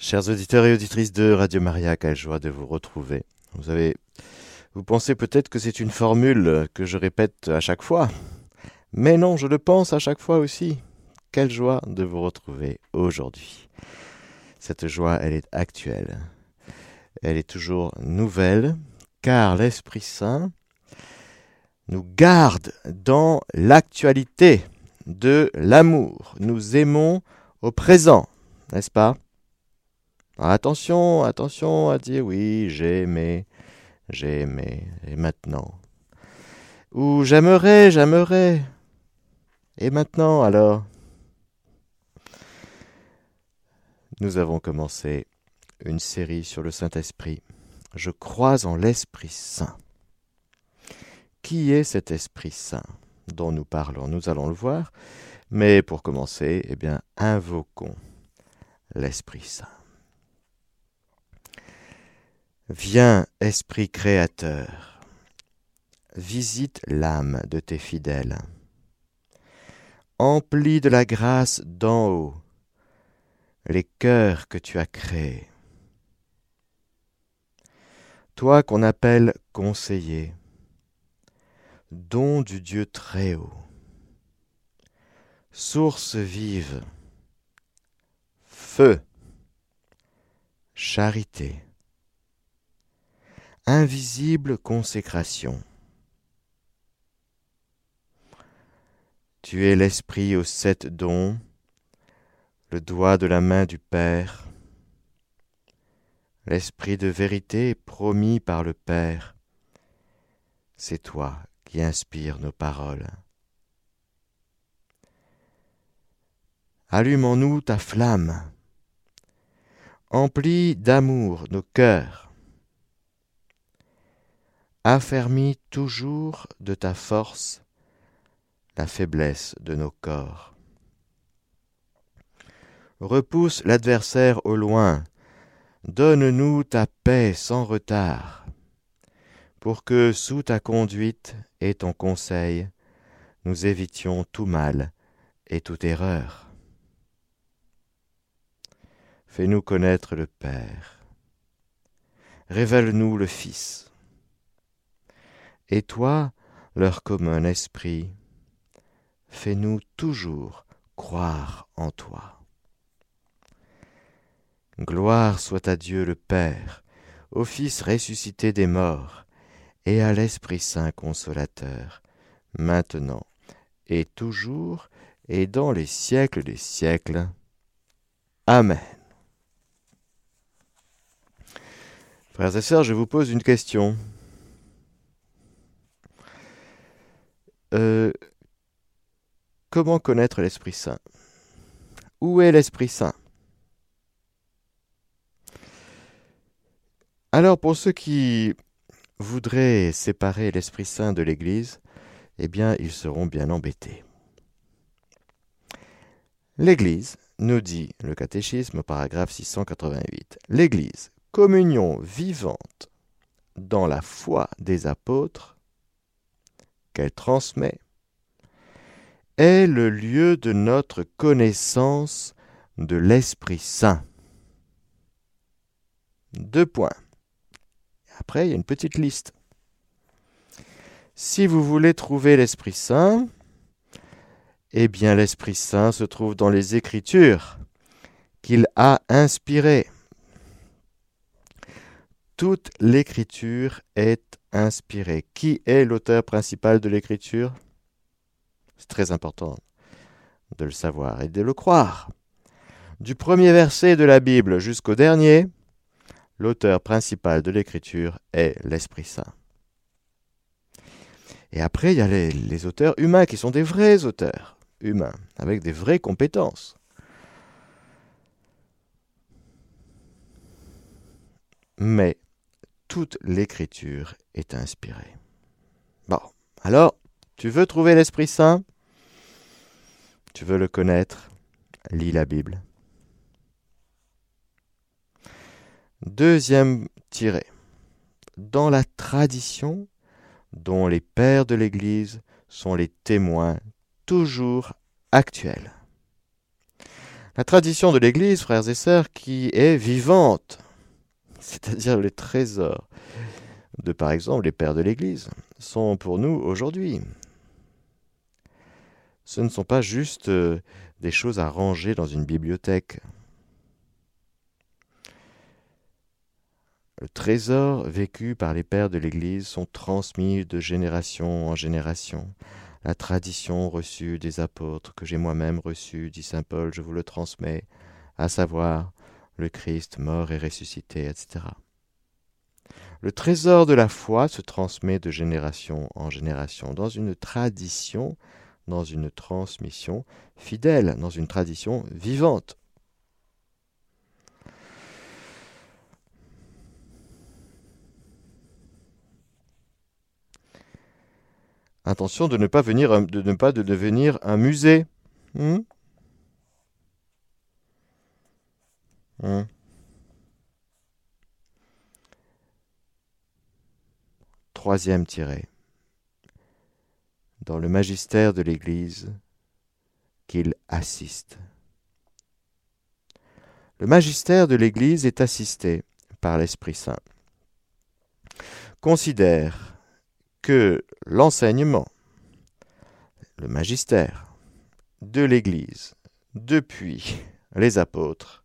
Chers auditeurs et auditrices de Radio Maria, quelle joie de vous retrouver. Vous avez, vous pensez peut-être que c'est une formule que je répète à chaque fois, mais non, je le pense à chaque fois aussi. Quelle joie de vous retrouver aujourd'hui. Cette joie, elle est actuelle. Elle est toujours nouvelle, car l'Esprit Saint nous garde dans l'actualité de l'amour. Nous aimons au présent, n'est-ce pas? Attention, attention à dire oui, j'ai aimé, j'ai aimé, et maintenant? Ou j'aimerais, j'aimerais. Et maintenant alors? Nous avons commencé une série sur le Saint-Esprit. Je crois en l'Esprit Saint. Qui est cet Esprit Saint dont nous parlons? Nous allons le voir. Mais pour commencer, eh bien, invoquons l'Esprit Saint. Viens, Esprit Créateur, visite l'âme de tes fidèles. Emplis de la grâce d'en haut les cœurs que tu as créés. Toi qu'on appelle conseiller, don du Dieu très haut, source vive, feu, charité invisible consécration. Tu es l'esprit aux sept dons, le doigt de la main du Père, l'esprit de vérité promis par le Père. C'est toi qui inspires nos paroles. Allume en nous ta flamme, emplis d'amour nos cœurs, affermis toujours de ta force la faiblesse de nos corps. Repousse l'adversaire au loin, donne-nous ta paix sans retard, pour que sous ta conduite et ton conseil, nous évitions tout mal et toute erreur. Fais-nous connaître le Père, révèle-nous le Fils et toi, leur commun esprit, fais-nous toujours croire en toi. Gloire soit à Dieu le Père, au Fils ressuscité des morts, et à l'Esprit Saint consolateur, maintenant et toujours et dans les siècles des siècles. Amen. Frères et sœurs, je vous pose une question. Euh, comment connaître l'Esprit Saint? Où est l'Esprit Saint? Alors pour ceux qui voudraient séparer l'Esprit Saint de l'Église, eh bien ils seront bien embêtés. L'Église, nous dit le catéchisme, paragraphe 688, l'Église, communion vivante dans la foi des apôtres, qu'elle transmet est le lieu de notre connaissance de l'Esprit Saint. Deux points. Après, il y a une petite liste. Si vous voulez trouver l'Esprit Saint, eh bien l'Esprit Saint se trouve dans les Écritures qu'il a inspirées. Toute l'Écriture est inspiré. Qui est l'auteur principal de l'écriture? C'est très important de le savoir et de le croire. Du premier verset de la Bible jusqu'au dernier, l'auteur principal de l'écriture est l'Esprit Saint. Et après, il y a les, les, auteurs humains qui sont des vrais auteurs humains, avec des vraies compétences. Mais toute l'écriture est inspirée. Bon, alors, tu veux trouver l'Esprit Saint? Tu veux le connaître? Lis la Bible. Deuxième tiré. Dans la tradition dont les pères de l'Église sont les témoins toujours actuels. La tradition de l'Église, frères et sœurs, qui est vivante, c'est-à-dire les trésors de, par exemple, les pères de l'Église, sont pour nous aujourd'hui. Ce ne sont pas juste euh, des choses à ranger dans une bibliothèque. Le trésor vécu par les pères de l'Église sont transmis de génération en génération. La tradition reçue des apôtres que j'ai moi-même reçue, dit Saint Paul, je vous le transmets, à savoir le Christ mort et ressuscité, etc. Le trésor de la foi se transmet de génération en génération, dans une tradition, dans une transmission fidèle, dans une tradition vivante. Attention de ne pas, venir, devenir un musée. Hmm? Hmm. Troisième tiré. Dans le magistère de l'Église, qu'il assiste. Le magistère de l'Église est assisté par l'Esprit Saint. Considère que l'enseignement, le magistère de l'Église depuis les apôtres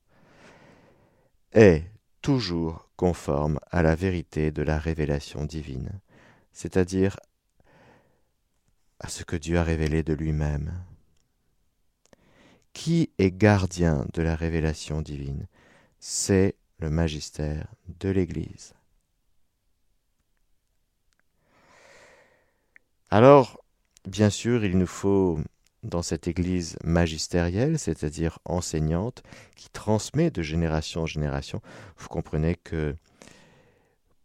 est toujours conforme à la vérité de la révélation divine, c'est-à-dire à ce que Dieu a révélé de lui-même. Qui est gardien de la révélation divine? C'est le magistère de l'Église. Alors, bien sûr, il nous faut, dans cette Église magistérielle, c'est-à-dire enseignante, qui transmet de génération en génération, vous comprenez que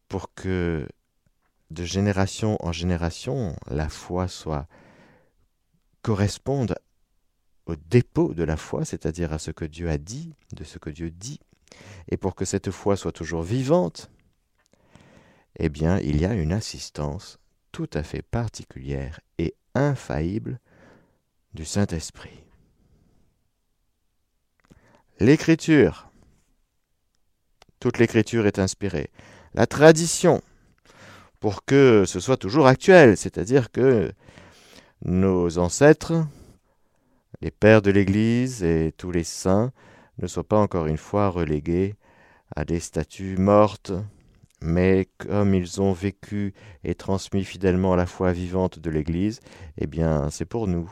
pour que de génération en génération, la foi soit corresponde au dépôt de la foi, c'est-à-dire à ce que Dieu a dit, de ce que Dieu dit, et pour que cette foi soit toujours vivante, eh bien, il y a une assistance tout à fait particulière et infaillible du Saint-Esprit. L'écriture, toute l'écriture est inspirée. La tradition, pour que ce soit toujours actuel, c'est-à-dire que nos ancêtres, les pères de l'Église et tous les saints ne soient pas encore une fois relégués à des statues mortes mais comme ils ont vécu et transmis fidèlement la foi vivante de l'Église, eh bien c'est pour nous,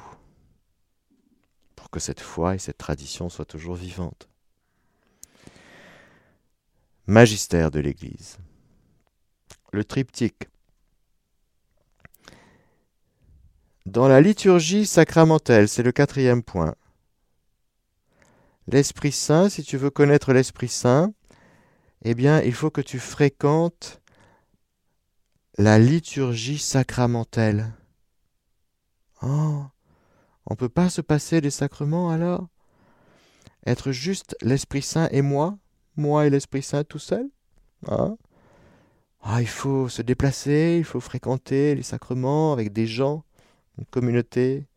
que cette foi et cette tradition soient toujours vivantes. Magistère de l'Église. Le triptyque. Dans la liturgie sacramentelle, c'est le quatrième point. L'Esprit Saint, si tu veux connaître l'Esprit Saint, eh bien, il faut que tu fréquentes la liturgie sacramentelle. Oh, on ne peut pas se passer des sacrements alors? Être juste l'Esprit Saint et moi? Moi et l'Esprit Saint tout seul? Hein? Ah, Il faut se déplacer, il faut fréquenter les sacrements avec des gens, une communauté.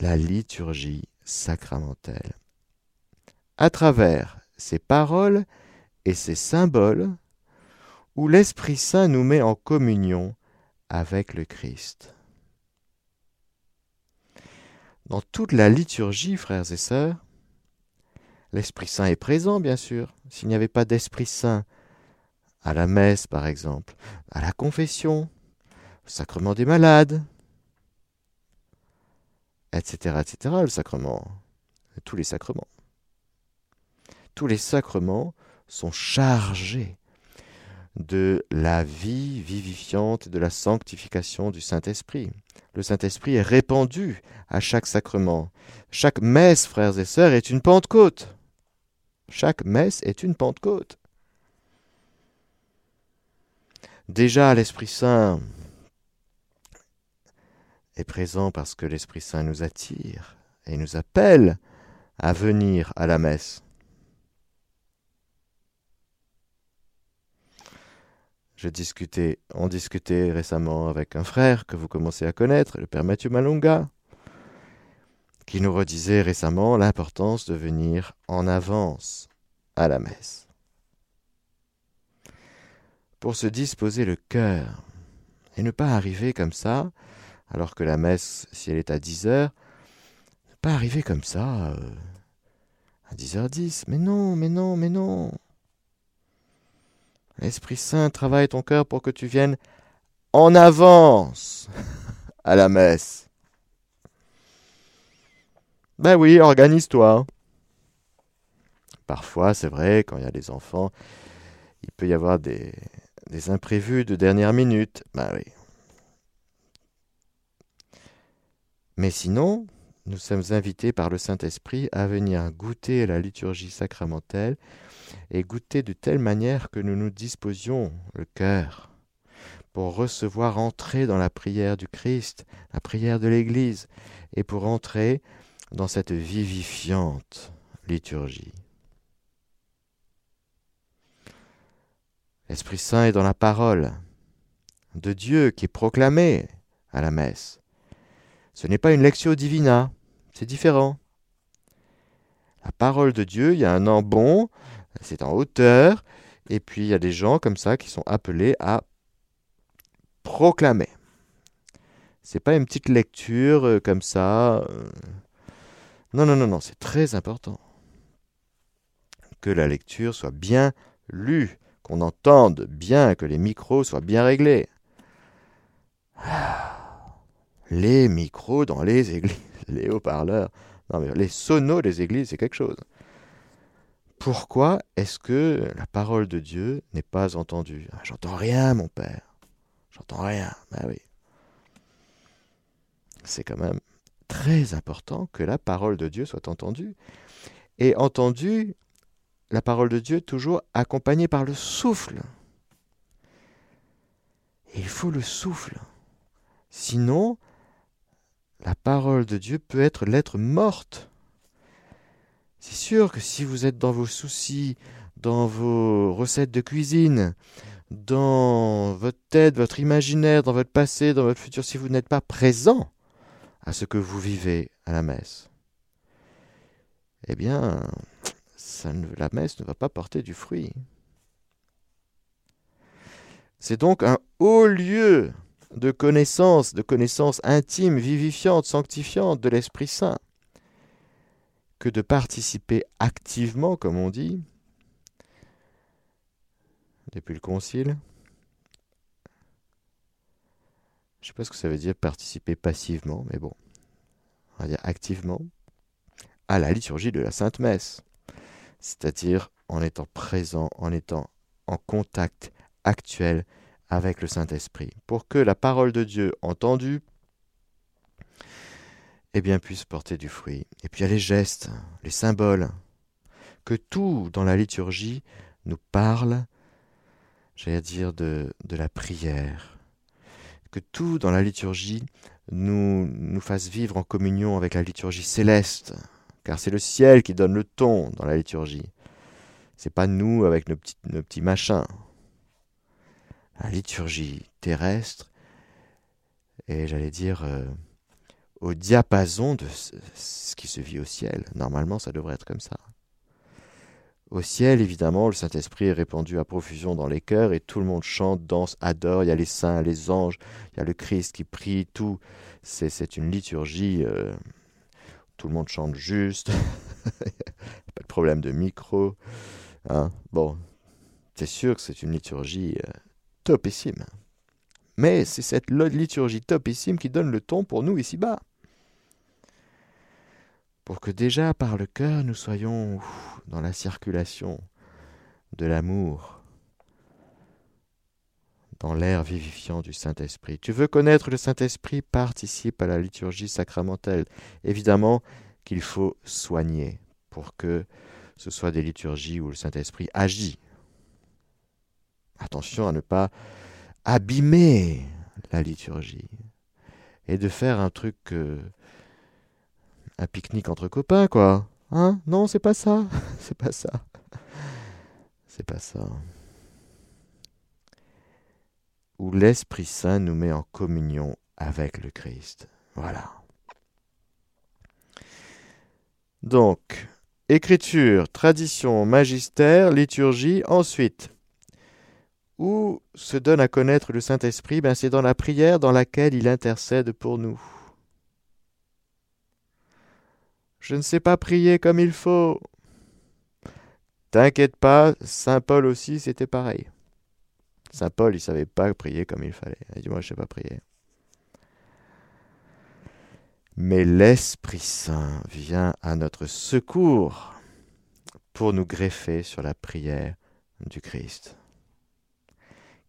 La liturgie sacramentelle. À travers ces paroles et ces symboles où l'Esprit Saint nous met en communion avec le Christ. Dans toute la liturgie, frères et sœurs, l'Esprit Saint est présent, bien sûr. S'il n'y avait pas d'Esprit Saint à la messe, par exemple, à la confession, au sacrement des malades, etc., etc., le sacrement, tous les sacrements tous les sacrements sont chargés de la vie vivifiante, de la sanctification du Saint-Esprit. Le Saint-Esprit est répandu à chaque sacrement. Chaque messe, frères et sœurs, est une Pentecôte. Chaque messe est une Pentecôte. Déjà, l'Esprit Saint est présent parce que l'Esprit Saint nous attire et nous appelle à venir à la messe. Je discutais, on discutait récemment avec un frère que vous commencez à connaître, le père Mathieu Malonga, qui nous redisait récemment l'importance de venir en avance à la messe. Pour se disposer le cœur et ne pas arriver comme ça, alors que la messe, si elle est à 10 heures, ne pas arriver comme ça euh, à 10h10. Mais non, mais non, mais non. L'Esprit Saint travaille ton cœur pour que tu viennes en avance à la messe. Ben oui, organise-toi. Parfois, c'est vrai, quand il y a des enfants, il peut y avoir des, imprévus de dernière minute. Ben oui. Mais sinon, nous sommes invités par le Saint-Esprit à venir goûter la liturgie sacramentelle et goûter de telle manière que nous nous disposions le cœur pour recevoir entrer dans la prière du Christ, la prière de l'Église, et pour entrer dans cette vivifiante liturgie. L'Esprit Saint est dans la parole de Dieu qui est proclamée à la messe. Ce n'est pas une lectio divina, c'est différent. La parole de Dieu, il y a un ambon, c'est en hauteur, et puis il y a des gens comme ça qui sont appelés à proclamer. C'est pas une petite lecture euh, comme ça. Euh. Non, non, non, non, c'est très important que la lecture soit bien lue, qu'on entende bien, que les micros soient bien réglés. Les micros dans les églises, les haut-parleurs. Non, mais les sonos des églises, c'est quelque chose. Pourquoi est-ce que la parole de Dieu n'est pas entendue? Ah, J'entends rien, mon père. J'entends rien. Ben oui. C'est quand même très important que la parole de Dieu soit entendue. Et entendue, la parole de Dieu toujours accompagnée par le souffle. il faut le souffle. Sinon, la parole de Dieu peut être lettre morte. C'est sûr que si vous êtes dans vos soucis, dans vos recettes de cuisine, dans votre tête, votre imaginaire, dans votre passé, dans votre futur, si vous n'êtes pas présent à ce que vous vivez à la messe, eh bien, la messe ne va pas porter du fruit. C'est donc un haut lieu de connaissance, de connaissance intime, vivifiante, sanctifiante de l'Esprit Saint, de participer activement, comme on dit, depuis le concile. Je ne sais pas ce que ça veut dire participer passivement, mais bon, on va dire activement, à la liturgie de la Sainte Messe, c'est-à-dire en étant présent, en étant en contact actuel avec le Saint-Esprit, pour que la parole de Dieu entendue eh bien, puisse porter du fruit. Et puis il y a les gestes, les symboles, que tout dans la liturgie nous parle, j'allais dire, de, de la prière, que tout dans la liturgie nous, nous fasse vivre en communion avec la liturgie céleste, car c'est le ciel qui donne le ton dans la liturgie. C'est pas nous avec nos petits, nos petits machins la liturgie terrestre et j'allais dire euh, au diapason de ce qui se vit au ciel. Normalement, ça devrait être comme ça. Au ciel, évidemment, le Saint-Esprit est répandu à profusion dans les cœurs et tout le monde chante, danse, adore. Il y a les saints, les anges, il y a le Christ qui prie, tout. C'est une liturgie. Euh, tout le monde chante juste. pas de problème de micro. Hein. Bon, c'est sûr que c'est une liturgie euh, topissime. Mais c'est cette liturgie topissime qui donne le ton pour nous ici-bas. Pour que déjà par le cœur nous soyons dans la circulation de l'amour, dans l'air vivifiant du Saint-Esprit. Tu veux connaître le Saint-Esprit, participe à la liturgie sacramentelle. Évidemment qu'il faut soigner pour que ce soit des liturgies où le Saint-Esprit agit Attention à ne pas abîmer la liturgie et de faire un truc, un pique-nique entre copains, quoi. Hein? Non, c'est pas ça. c'est pas ça. C'est pas ça. Où l'Esprit Saint nous met en communion avec le Christ. Voilà. Donc, écriture, tradition, magistère, liturgie, ensuite. Où se donne à connaître le Saint-Esprit? Ben, C'est dans la prière dans laquelle il intercède pour nous. Je ne sais pas prier comme il faut. T'inquiète pas, Saint Paul aussi, c'était pareil. Saint Paul, il savait pas prier comme il fallait. Il dit, moi, je sais pas prier. Mais l'Esprit Saint vient à notre secours pour nous greffer sur la prière du Christ.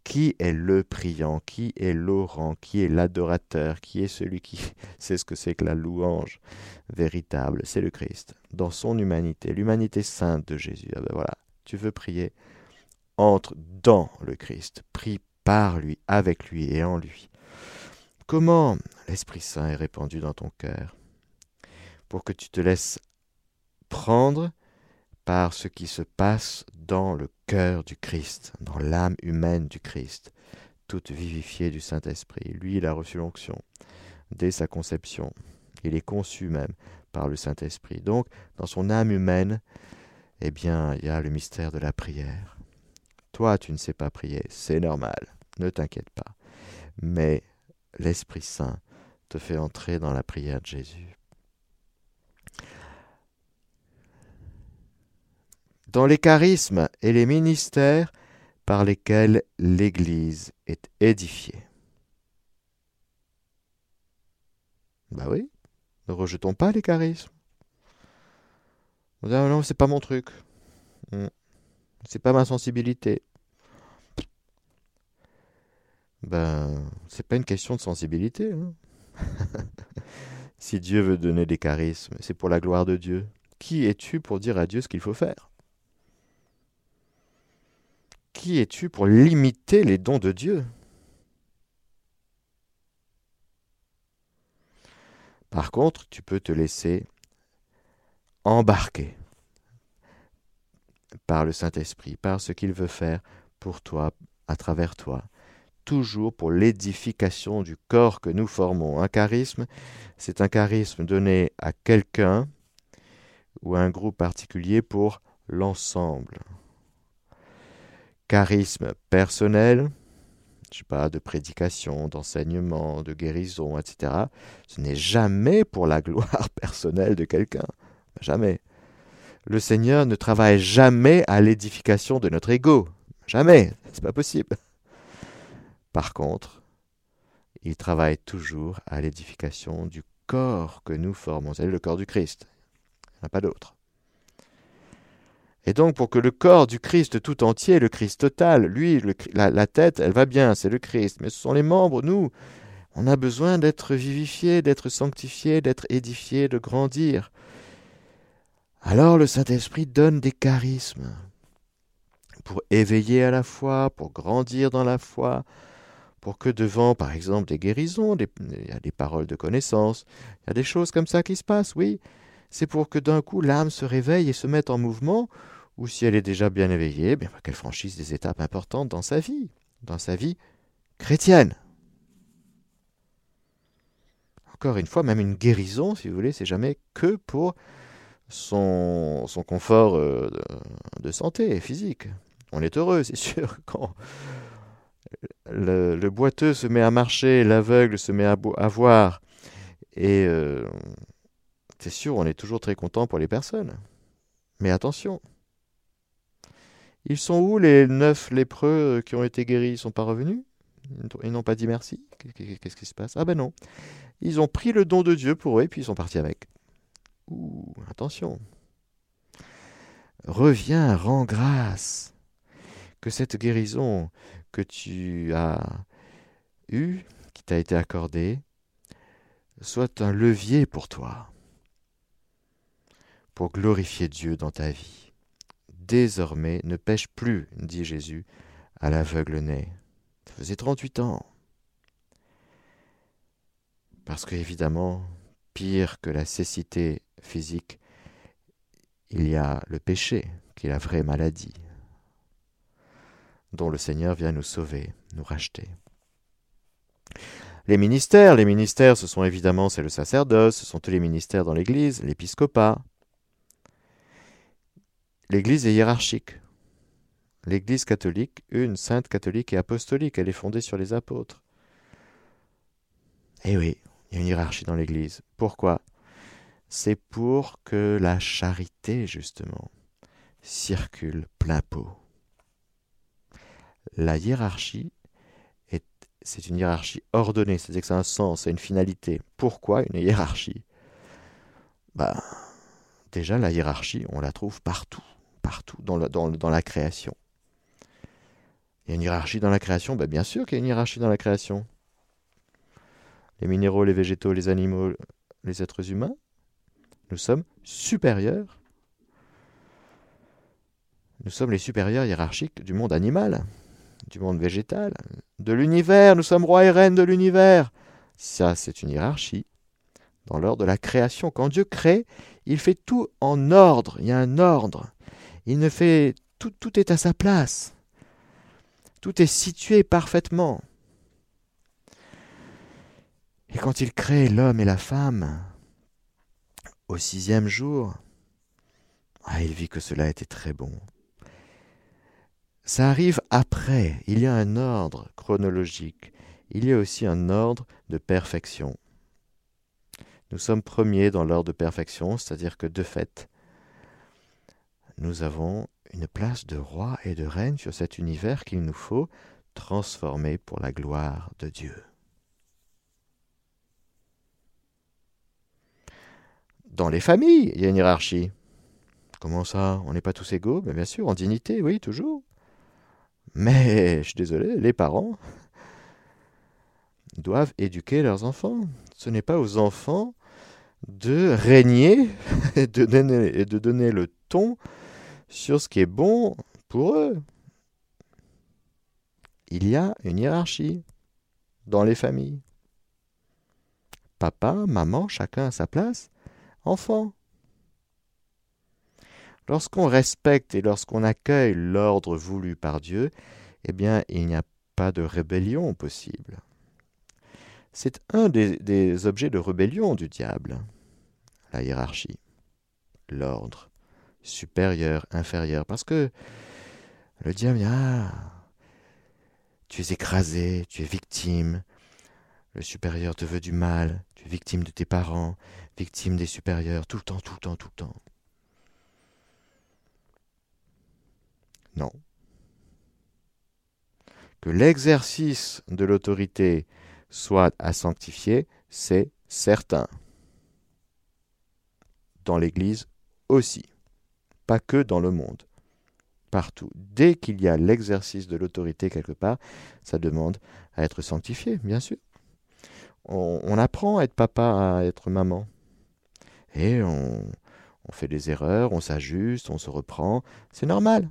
Qui est le priant? Qui est l'orant? Qui est l'adorateur? Qui est celui qui sait ce que c'est que la louange véritable? C'est le Christ, dans son humanité, l'humanité sainte de Jésus. Ah ben voilà, tu veux prier? Entre dans le Christ, prie par lui, avec lui et en lui. Comment l'Esprit Saint est répandu dans ton cœur? Pour que tu te laisses prendre par ce qui se passe dans le cœur du Christ, dans l'âme humaine du Christ, toute vivifiée du Saint-Esprit. Lui, il a reçu l'onction dès sa conception. Il est conçu même par le Saint-Esprit. Donc, dans son âme humaine, eh bien, il y a le mystère de la prière. Toi, tu ne sais pas prier, c'est normal, ne t'inquiète pas. Mais l'Esprit Saint te fait entrer dans la prière de Jésus. Dans les charismes et les ministères par lesquels l'Église est édifiée. Bah oui, ne rejetons pas les charismes. Non, non, c'est pas mon truc. Hmm. C'est pas ma sensibilité. Ben, c'est pas une question de sensibilité. Hein. si Dieu veut donner des charismes, c'est pour la gloire de Dieu. Qui es-tu pour dire à Dieu ce qu'il faut faire? Qui es-tu pour limiter les dons de Dieu? Par contre, tu peux te laisser embarquer par le Saint-Esprit, par ce qu'il veut faire pour toi, à travers toi, toujours pour l'édification du corps que nous formons. Un charisme, c'est un charisme donné à quelqu'un ou à un groupe particulier pour l'ensemble charisme personnel, je sais pas, de prédication, d'enseignement, de guérison, etc. Ce n'est jamais pour la gloire personnelle de quelqu'un. Jamais. Le Seigneur ne travaille jamais à l'édification de notre ego. Jamais. C'est pas possible. Par contre, il travaille toujours à l'édification du corps que nous formons. C'est le corps du Christ. Il n'y en a pas d'autre. Et donc, pour que le corps du Christ tout entier, le Christ total, lui, la, tête, elle va bien, c'est le Christ. Mais ce sont les membres, nous. On a besoin d'être vivifiés, d'être sanctifiés, d'être édifiés, de grandir. Alors le Saint-Esprit donne des charismes pour éveiller à la foi, pour grandir dans la foi, pour que devant, par exemple, des guérisons, il y a des paroles de connaissance, il y a des choses comme ça qui se passent, oui. C'est pour que d'un coup l'âme se réveille et se mette en mouvement ou si elle est déjà bien éveillée, qu'elle franchisse des étapes importantes dans sa vie, dans sa vie chrétienne. Encore une fois, même une guérison, si vous voulez, c'est jamais que pour son, son confort euh, de, santé physique. On est heureux, c'est sûr, quand le, boiteux se met à marcher, l'aveugle se met à, voir, et euh, c'est sûr, on est toujours très content pour les personnes. Mais attention, ils sont où les neuf lépreux euh, qui ont été guéris? Ils sont pas revenus? Ils n'ont pas dit merci? Qu'est-ce qui se passe? Ah ben non. Ils ont pris le don de Dieu pour eux et puis ils sont partis avec. Ouh, attention. Reviens, rends grâce. Que cette guérison que tu as eue, qui t'a été accordée, soit un levier pour toi, pour glorifier Dieu dans ta vie désormais ne pêche plus, dit Jésus à l'aveugle né. Ça faisait 38 ans. Parce qu'évidemment, pire que la cécité physique, il y a le péché, qui est la vraie maladie, dont le Seigneur vient nous sauver, nous racheter. Les ministères, les ministères, ce sont évidemment, c'est le sacerdoce, ce sont tous les ministères dans l'Église, l'épiscopat, l'Église est hiérarchique. L'Église catholique, une sainte catholique et apostolique, elle est fondée sur les apôtres. Eh oui, il y a une hiérarchie dans l'Église. Pourquoi? C'est pour que la charité, justement, circule plein pot. La hiérarchie, c'est une hiérarchie ordonnée, c'est-à-dire que c'est un sens, c'est une finalité. Pourquoi une hiérarchie? Bah, Déjà, la hiérarchie, on la trouve partout, partout dans, la création. Il y a une hiérarchie dans la création? Ben Bien sûr qu'il y a une hiérarchie dans la création. Les minéraux, les végétaux, les animaux, les êtres humains, nous sommes supérieurs. Nous sommes les supérieurs hiérarchiques du monde animal, du monde végétal, de l'univers. Nous sommes rois et reines de l'univers. Ça, c'est une hiérarchie. Dans l'ordre de la création, quand Dieu crée, il fait tout en ordre. Il y a un ordre. Il ne fait tout, est à sa place. Tout est situé parfaitement. Et quand il crée l'homme et la femme, au sixième jour, ah, il vit que cela était très bon. Ça arrive après, il y a un ordre chronologique, il y a aussi un ordre de perfection. Nous sommes premiers dans l'ordre de perfection, c'est-à-dire que de fait, nous avons une place de roi et de reine sur cet univers qu'il nous faut transformer pour la gloire de Dieu. Dans les familles, il y a une hiérarchie. Comment ça? On n'est pas tous égaux? Bien sûr, en dignité, oui, toujours. Mais, je suis désolé, les parents doivent éduquer leurs enfants. Ce n'est pas aux enfants de régner et de donner, et de donner le ton sur ce qui est bon pour eux. Il y a une hiérarchie dans les familles. Papa, maman, chacun à sa place, enfant. Lorsqu'on respecte et lorsqu'on accueille l'ordre voulu par Dieu, eh bien, il n'y a pas de rébellion possible. C'est un des, des, objets de rébellion du diable, la hiérarchie, l'ordre supérieur, inférieur. Parce que le diable, ah, tu es écrasé, tu es victime. Le supérieur te veut du mal, tu es victime de tes parents, victime des supérieurs, tout le temps, tout le temps, tout le temps. Non. Que l'exercice de l'autorité soit à sanctifier, c'est certain. Dans l'Église aussi pas que dans le monde, partout. Dès qu'il y a l'exercice de l'autorité quelque part, ça demande à être sanctifié, bien sûr. On, apprend à être papa, à être maman. Et on, fait des erreurs, on s'ajuste, on se reprend. C'est normal.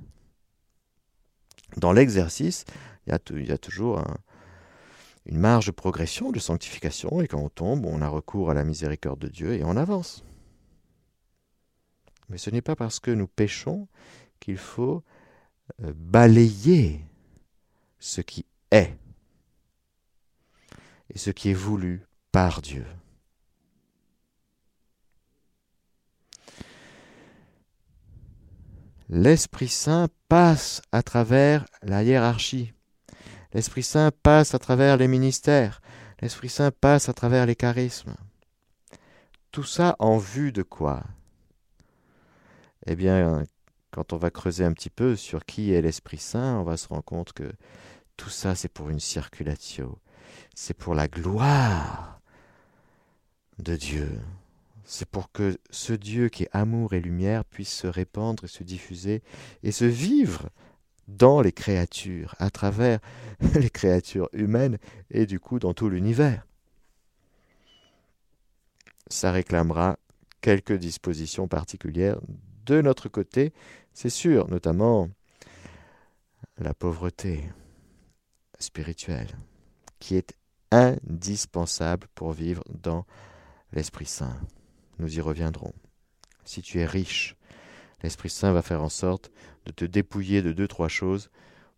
Dans l'exercice, il y, a toujours une marge de progression, de sanctification, et quand on tombe, on a recours à la miséricorde de Dieu et on avance. Mais ce n'est pas parce que nous péchons qu'il faut euh, balayer ce qui est et ce qui est voulu par Dieu. L'Esprit Saint passe à travers la hiérarchie. L'Esprit Saint passe à travers les ministères. L'Esprit Saint passe à travers les charismes. Tout ça en vue de quoi? Eh bien, quand on va creuser un petit peu sur qui est l'Esprit Saint, on va se rendre compte que tout ça, c'est pour une circulatio. C'est pour la gloire de Dieu. C'est pour que ce Dieu qui est amour et lumière puisse se répandre et se diffuser et se vivre dans les créatures, à travers les créatures humaines et du coup dans tout l'univers. Ça réclamera quelques dispositions particulières de notre côté, c'est sûr, notamment la pauvreté spirituelle, qui est indispensable pour vivre dans l'Esprit Saint. Nous y reviendrons. Si tu es riche, l'Esprit Saint va faire en sorte de te dépouiller de deux, trois choses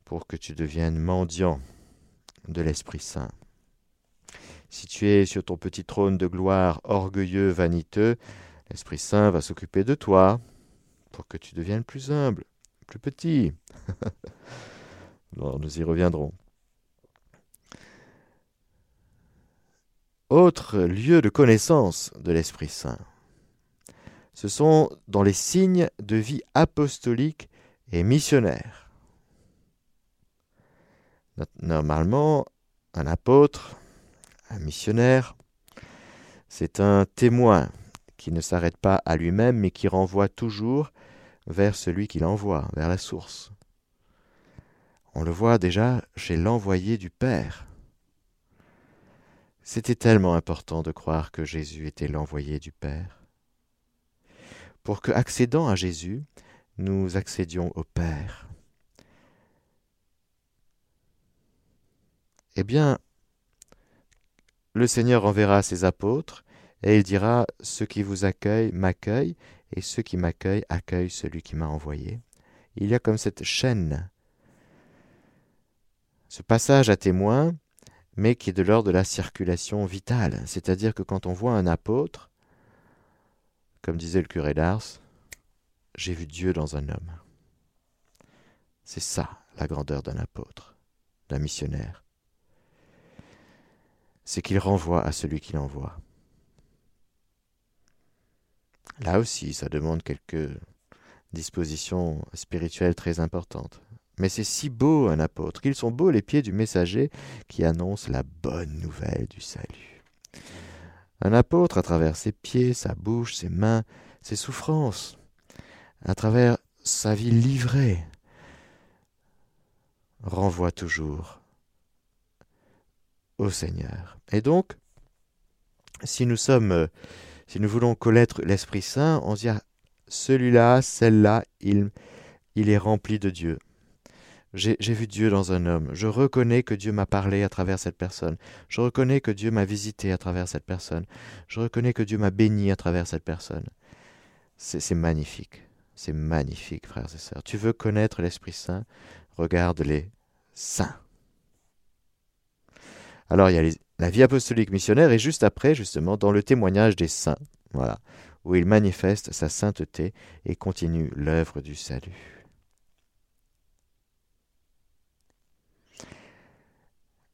pour que tu deviennes mendiant de l'Esprit Saint. Si tu es sur ton petit trône de gloire orgueilleux, vaniteux, l'Esprit Saint va s'occuper de toi pour que tu deviennes plus humble, plus petit. nous y reviendrons. Autre lieu de connaissance de l'Esprit Saint, ce sont dans les signes de vie apostolique et missionnaire. Normalement, un apôtre, un missionnaire, c'est un témoin qui ne s'arrête pas à lui-même, mais qui renvoie toujours vers celui qui l'envoie, vers la source. On le voit déjà chez l'envoyé du Père. C'était tellement important de croire que Jésus était l'envoyé du Père. Pour que, accédant à Jésus, nous accédions au Père. Eh bien, le Seigneur enverra ses apôtres, et il dira Ceux qui vous accueillent m'accueillent, et ceux qui m'accueillent accueillent celui qui m'a envoyé. Il y a comme cette chaîne, ce passage à témoin, mais qui est de l'ordre de la circulation vitale. C'est-à-dire que quand on voit un apôtre, comme disait le curé d'Ars, j'ai vu Dieu dans un homme. C'est ça la grandeur d'un apôtre, d'un missionnaire. C'est qu'il renvoie à celui qui l'envoie. Là aussi, ça demande quelques dispositions spirituelles très importantes. Mais c'est si beau un apôtre, qu'ils sont beaux les pieds du messager qui annonce la bonne nouvelle du salut. Un apôtre, à travers ses pieds, sa bouche, ses mains, ses souffrances, à travers sa vie livrée, renvoie toujours au Seigneur. Et donc, si nous sommes si nous voulons connaître l'Esprit Saint, on se dit ah, celui-là, celle-là, il, il est rempli de Dieu. J'ai vu Dieu dans un homme. Je reconnais que Dieu m'a parlé à travers cette personne. Je reconnais que Dieu m'a visité à travers cette personne. Je reconnais que Dieu m'a béni à travers cette personne. C'est magnifique. C'est magnifique, frères et sœurs. Tu veux connaître l'Esprit Saint? Regarde les saints. Alors il y a les, la vie apostolique missionnaire est juste après, justement, dans le témoignage des saints, voilà, où il manifeste sa sainteté et continue l'œuvre du salut.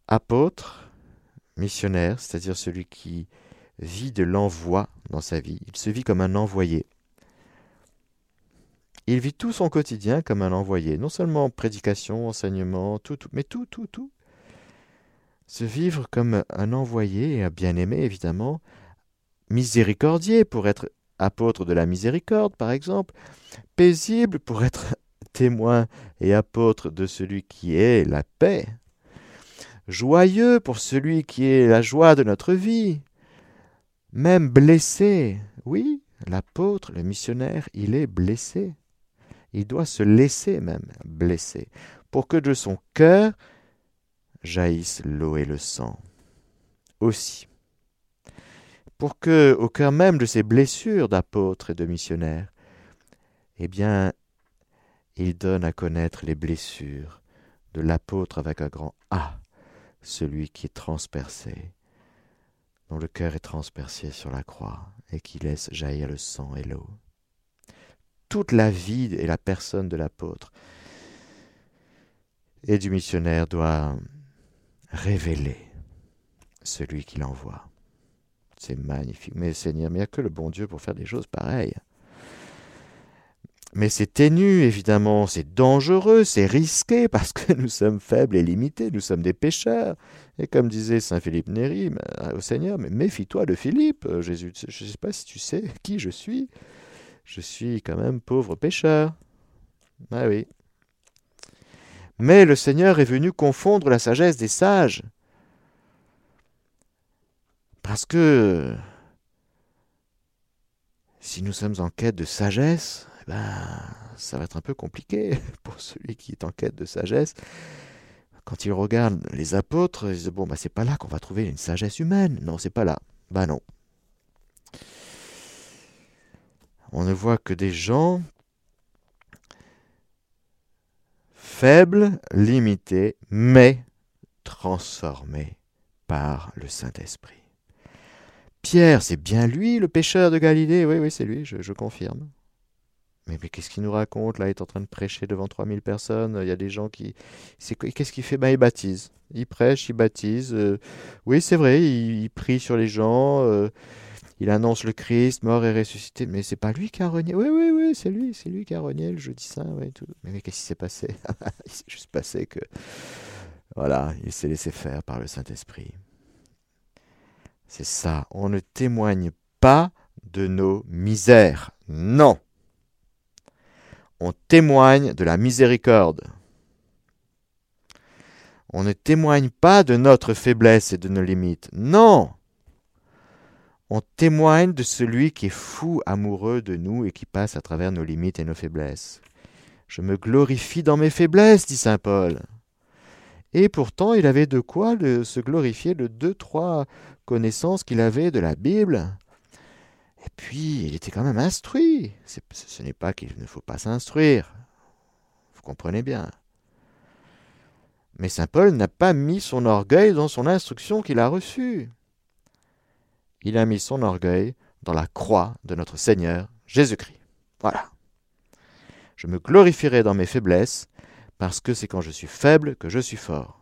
Apôtre, missionnaire, c'est-à-dire celui qui vit de l'envoi dans sa vie, il se vit comme un envoyé. Il vit tout son quotidien comme un envoyé, non seulement prédication, enseignement, tout, tout mais tout, tout, tout, se vivre comme un envoyé, un bien-aimé évidemment, miséricordier pour être apôtre de la miséricorde par exemple, paisible pour être témoin et apôtre de celui qui est la paix, joyeux pour celui qui est la joie de notre vie, même blessé, oui, l'apôtre, le missionnaire, il est blessé. Il doit se laisser même blesser, pour que de son cœur jaillissent l'eau et le sang. Aussi, pour que, au cœur même de ces blessures d'apôtres et de missionnaires, eh bien, il donne à connaître les blessures de l'apôtre avec un grand A, celui qui est transpercé, dont le cœur est transpercé sur la croix et qui laisse jaillir le sang et l'eau. Toute la vie et la personne de l'apôtre et du missionnaire doit révéler celui qui l'envoie. C'est magnifique. Mais Seigneur, il n'y a que le bon Dieu pour faire des choses pareilles. Mais c'est ténu, évidemment, c'est dangereux, c'est risqué, parce que nous sommes faibles et limités, nous sommes des pécheurs. Et comme disait Saint Philippe Néri au Seigneur, mais méfie-toi de Philippe, euh, Jésus, je ne sais pas si tu sais qui je suis. Je suis quand même pauvre pécheur. Ah oui, mais le Seigneur est venu confondre la sagesse des sages. Parce que si nous sommes en quête de sagesse, ben, ça va être un peu compliqué pour celui qui est en quête de sagesse. Quand il regarde les apôtres, il dit bon, bah, c'est pas là qu'on va trouver une sagesse humaine. Non, c'est pas là. Bah non. On ne voit que des gens faible, limité, mais transformé par le Saint-Esprit. Pierre, c'est bien lui, le pécheur de Galilée? Oui, oui, c'est lui, je, confirme. Mais, mais qu'est-ce qu'il nous raconte là? Il est en train de prêcher devant 3000 personnes. Il y a des gens qui. Qu'est-ce qu'il fait? Ben, Il baptise. Il prêche, il baptise. Euh, oui, c'est vrai, il, prie sur les gens. Euh, il annonce le Christ, mort et ressuscité. Mais c'est pas lui qui a renié. Oui, oui, oui, c'est lui. C'est lui qui a renié le jeudi saint. tout. Mais, mais qu'est-ce qui s'est passé? Il s'est juste passé que. Voilà, il s'est laissé faire par le Saint-Esprit. C'est ça. On ne témoigne pas de nos misères. Non. On témoigne de la miséricorde. On ne témoigne pas de notre faiblesse et de nos limites. Non. On témoigne de celui qui est fou amoureux de nous et qui passe à travers nos limites et nos faiblesses. Je me glorifie dans mes faiblesses, dit Saint Paul. Et pourtant, il avait de quoi se glorifier de deux, trois connaissances qu'il avait de la Bible. Et puis, il était quand même instruit. Ce n'est pas qu'il ne faut pas s'instruire. Vous comprenez bien. Mais Saint Paul n'a pas mis son orgueil dans son instruction qu'il a reçue. Il a mis son orgueil dans la croix de notre Seigneur Jésus-Christ. Voilà. Je me glorifierai dans mes faiblesses, parce que c'est quand je suis faible que je suis fort.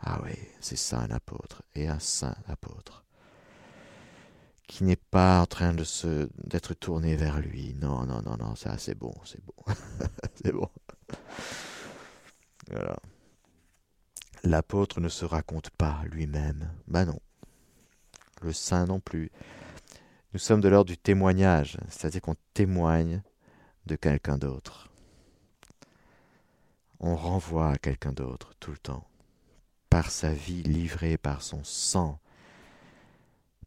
Ah oui, c'est ça un apôtre, et un saint apôtre, qui n'est pas en train de se d'être tourné vers lui. Non, non, non, non, ça c'est bon, c'est bon, c'est bon. Voilà. L'apôtre ne se raconte pas lui-même. Ben non. Le saint non plus. Nous sommes de l'ordre du témoignage, c'est-à-dire qu'on témoigne de quelqu'un d'autre. On renvoie à quelqu'un d'autre tout le temps, par sa vie livrée, par son sang,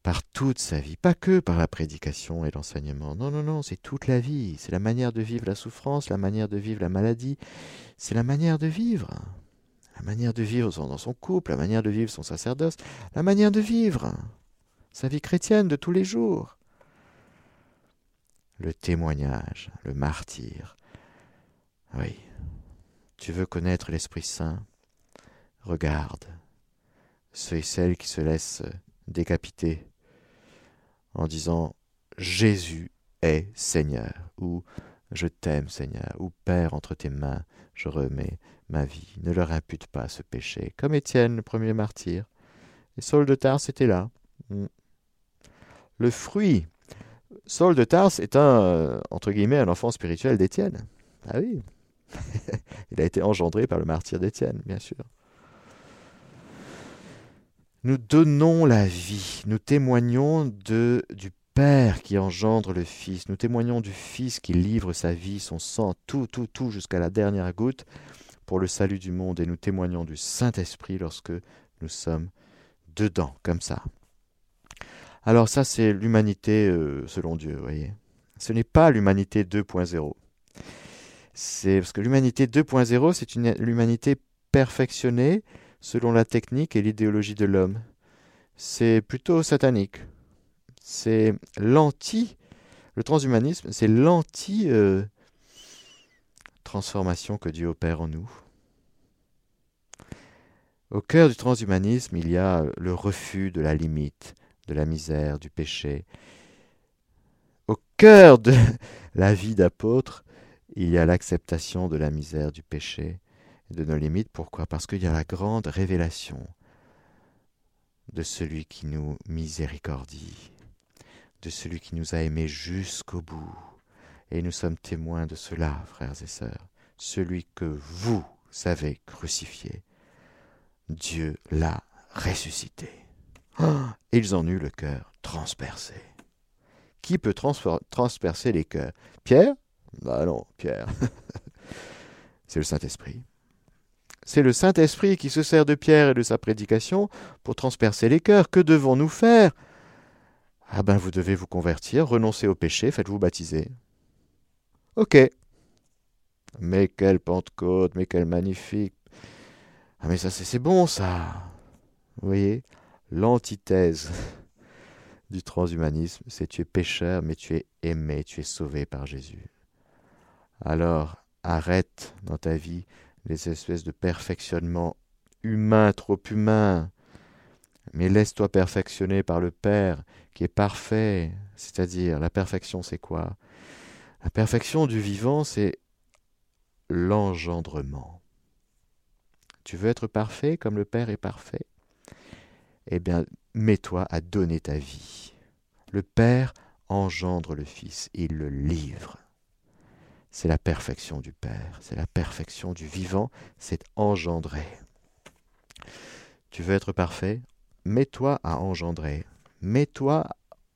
par toute sa vie, pas que par la prédication et l'enseignement. Non, non, non, c'est toute la vie. C'est la manière de vivre la souffrance, la manière de vivre la maladie. C'est la manière de vivre. La manière de vivre dans son couple, la manière de vivre son sacerdoce, la manière de vivre sa vie chrétienne de tous les jours. Le témoignage, le martyr. Oui. Tu veux connaître l'Esprit Saint? Regarde ceux et celles qui se laissent décapiter en disant Jésus est Seigneur, ou Je t'aime Seigneur, ou Père, entre tes mains, je remets ma vie. Ne leur impute pas ce péché, comme Étienne, le premier martyr. Et Saul de Tarse était là. Mm. Le fruit. Saul de Tarse est un, euh, un enfant spirituel d'Étienne. Ah oui. Il a été engendré par le martyr d'Étienne, bien sûr. Nous donnons la vie, nous témoignons de, du Père qui engendre le Fils, nous témoignons du Fils qui livre sa vie, son sang, tout, tout, tout jusqu'à la dernière goutte pour le salut du monde, et nous témoignons du Saint-Esprit lorsque nous sommes dedans, comme ça. Alors ça, c'est l'humanité euh, selon Dieu, vous voyez. Ce n'est pas l'humanité 2.0. C'est parce que l'humanité 2.0, c'est l'humanité perfectionnée, selon la technique et l'idéologie de l'homme. C'est plutôt satanique. C'est l'anti, le transhumanisme, c'est l'anti euh, transformation que Dieu opère en nous. Au cœur du transhumanisme, il y a le refus de la limite, de la misère, du péché. Au cœur de la vie d'apôtre, il y a l'acceptation de la misère, du péché, de nos limites. Pourquoi? Parce qu'il y a la grande révélation de celui qui nous miséricordie, celui qui nous a aimés jusqu'au bout. Et nous sommes témoins de cela, frères et sœurs. Celui que vous savez crucifié, Dieu l'a ressuscité. Ils en eurent le cœur transpercé. Qui peut transpercer les cœurs? Pierre? Bah non, Pierre. C'est le Saint-Esprit. C'est le Saint-Esprit qui se sert de Pierre et de sa prédication pour transpercer les cœurs. Que devons-nous faire Ah ben vous devez vous convertir, renoncer au péché, faites-vous baptiser. Ok. Mais quelle Pentecôte, mais quelle magnifique. Ah mais ça c'est bon ça. Vous voyez L'antithèse du transhumanisme, c'est tu es pécheur, mais tu es aimé, tu es sauvé par Jésus. Alors arrête dans ta vie les espèces de perfectionnement humain, trop humain, mais laisse-toi perfectionner par le Père qui est parfait. C'est-à-dire, la perfection, c'est quoi? La perfection du vivant, c'est l'engendrement. Tu veux être parfait comme le Père est parfait? Eh bien, mets-toi à donner ta vie. Le Père engendre le Fils, il le livre. C'est la perfection du Père, c'est la perfection du vivant, c'est engendrer. Tu veux être parfait? Mets-toi à engendrer. Mets-toi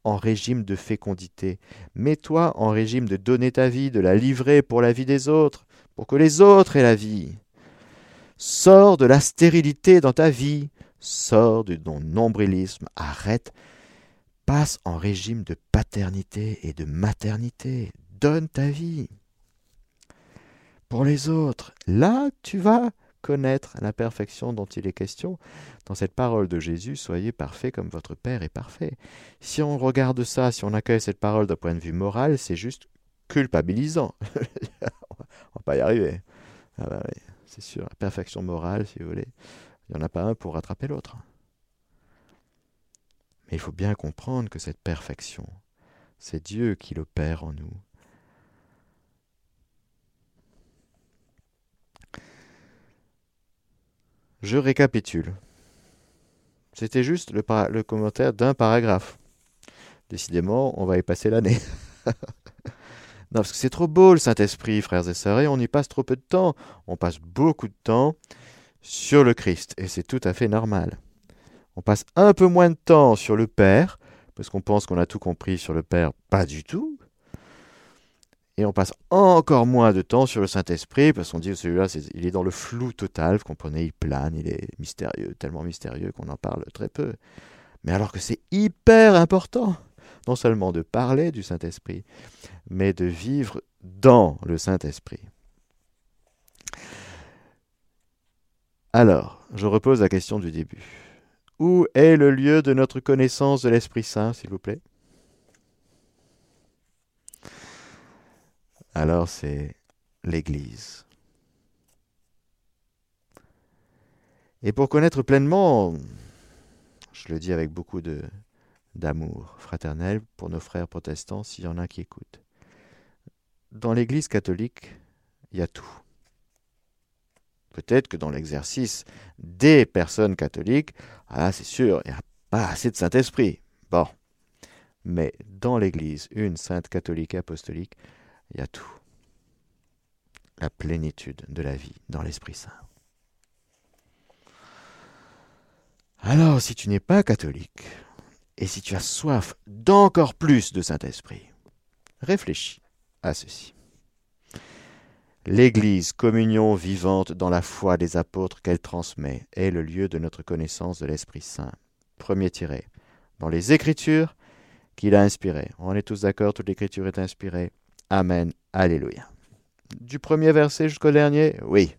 en régime de fécondité. Mets-toi en régime de donner ta vie, de la livrer pour la vie des autres, pour que les autres aient la vie. Sors de la stérilité dans ta vie. Sors de ton nombrilisme. Arrête. Passe en régime de paternité et de maternité. Donne ta vie. Pour les autres, là, tu vas connaître la perfection dont il est question dans cette parole de Jésus, soyez parfaits comme votre Père est parfait. Si on regarde ça, si on accueille cette parole d'un point de vue moral, c'est juste culpabilisant. on va pas y arriver. Ah bah c'est sûr, la perfection morale, si vous voulez, il n'y en a pas un pour rattraper l'autre. Mais il faut bien comprendre que cette perfection, c'est Dieu qui l'opère en nous. Je récapitule. C'était juste le, commentaire d'un paragraphe. Décidément, on va y passer l'année. non, parce que c'est trop beau le Saint-Esprit, frères et sœurs, et on y passe trop peu de temps. On passe beaucoup de temps sur le Christ, et c'est tout à fait normal. On passe un peu moins de temps sur le Père, parce qu'on pense qu'on a tout compris sur le Père. Pas du tout on passe encore moins de temps sur le Saint-Esprit, parce qu'on dit que celui-là, il est dans le flou total, vous comprenez, il plane, il est mystérieux, tellement mystérieux qu'on en parle très peu. Mais alors que c'est hyper important, non seulement de parler du Saint-Esprit, mais de vivre dans le Saint-Esprit. Alors, je repose la question du début. Où est le lieu de notre connaissance de l'Esprit Saint, s'il vous plaît? Alors c'est l'Église. Et pour connaître pleinement, je le dis avec beaucoup d'amour fraternel pour nos frères protestants, s'il y en a qui écoutent. Dans l'Église catholique, il y a tout. Peut-être que dans l'exercice des personnes catholiques, ah, c'est sûr, il n'y a pas assez de Saint-Esprit. Bon. Mais dans l'Église, une sainte catholique apostolique, il y a tout. La plénitude de la vie dans l'Esprit Saint. Alors, si tu n'es pas catholique, et si tu as soif d'encore plus de Saint-Esprit, réfléchis à ceci. L'Église, communion vivante dans la foi des apôtres qu'elle transmet, est le lieu de notre connaissance de l'Esprit Saint. Premier tiré. Dans les Écritures qu'il a inspirées. On est tous d'accord, toute l'Écriture est inspirée. Amen. Alléluia. Du premier verset jusqu'au dernier, oui.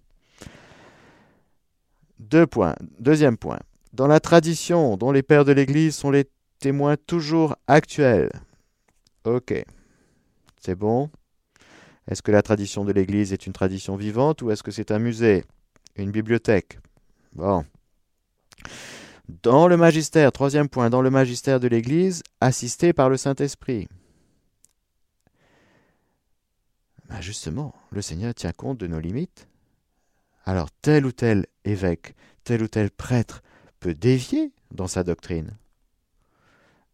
Deux points. Deuxième point. Dans la tradition dont les pères de l'Église sont les témoins toujours actuels. Ok. C'est bon Est-ce que la tradition de l'Église est une tradition vivante ou est-ce que c'est un musée Une bibliothèque? Bon. Dans le magistère, troisième point, dans le magistère de l'Église, assisté par le Saint-Esprit. Bah, justement, le Seigneur tient compte de nos limites. Alors tel ou tel évêque, tel ou tel prêtre peut dévier dans sa doctrine.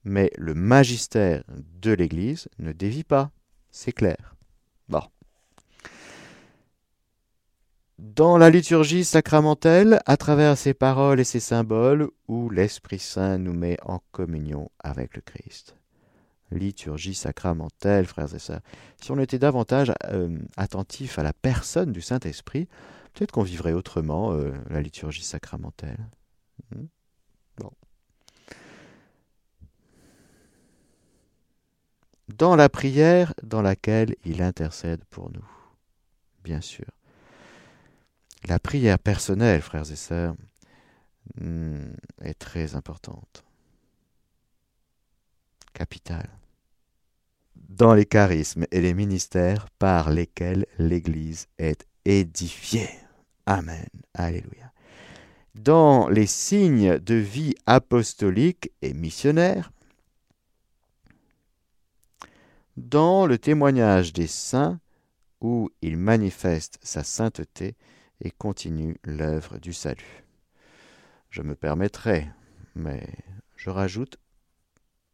Mais le magistère de l'Église ne dévie pas, c'est clair. Bon. Dans la liturgie sacramentelle, à travers ses paroles et ses symboles, où l'Esprit Saint nous met en communion avec le Christ liturgie sacramentelle, frères et sœurs. Si on était davantage euh, attentif à la personne du Saint-Esprit, peut-être qu'on vivrait autrement euh, la liturgie sacramentelle. Hmm? Dans la prière dans laquelle il intercède pour nous, bien sûr. La prière personnelle, frères et sœurs, hmm, est très importante dans les charismes et les ministères par lesquels l'Église est édifiée. Amen. Alléluia. dans les signes de vie apostolique et missionnaire, dans le témoignage des saints où il manifeste sa sainteté et continue l'œuvre du salut. Je me permettrai, mais je rajoute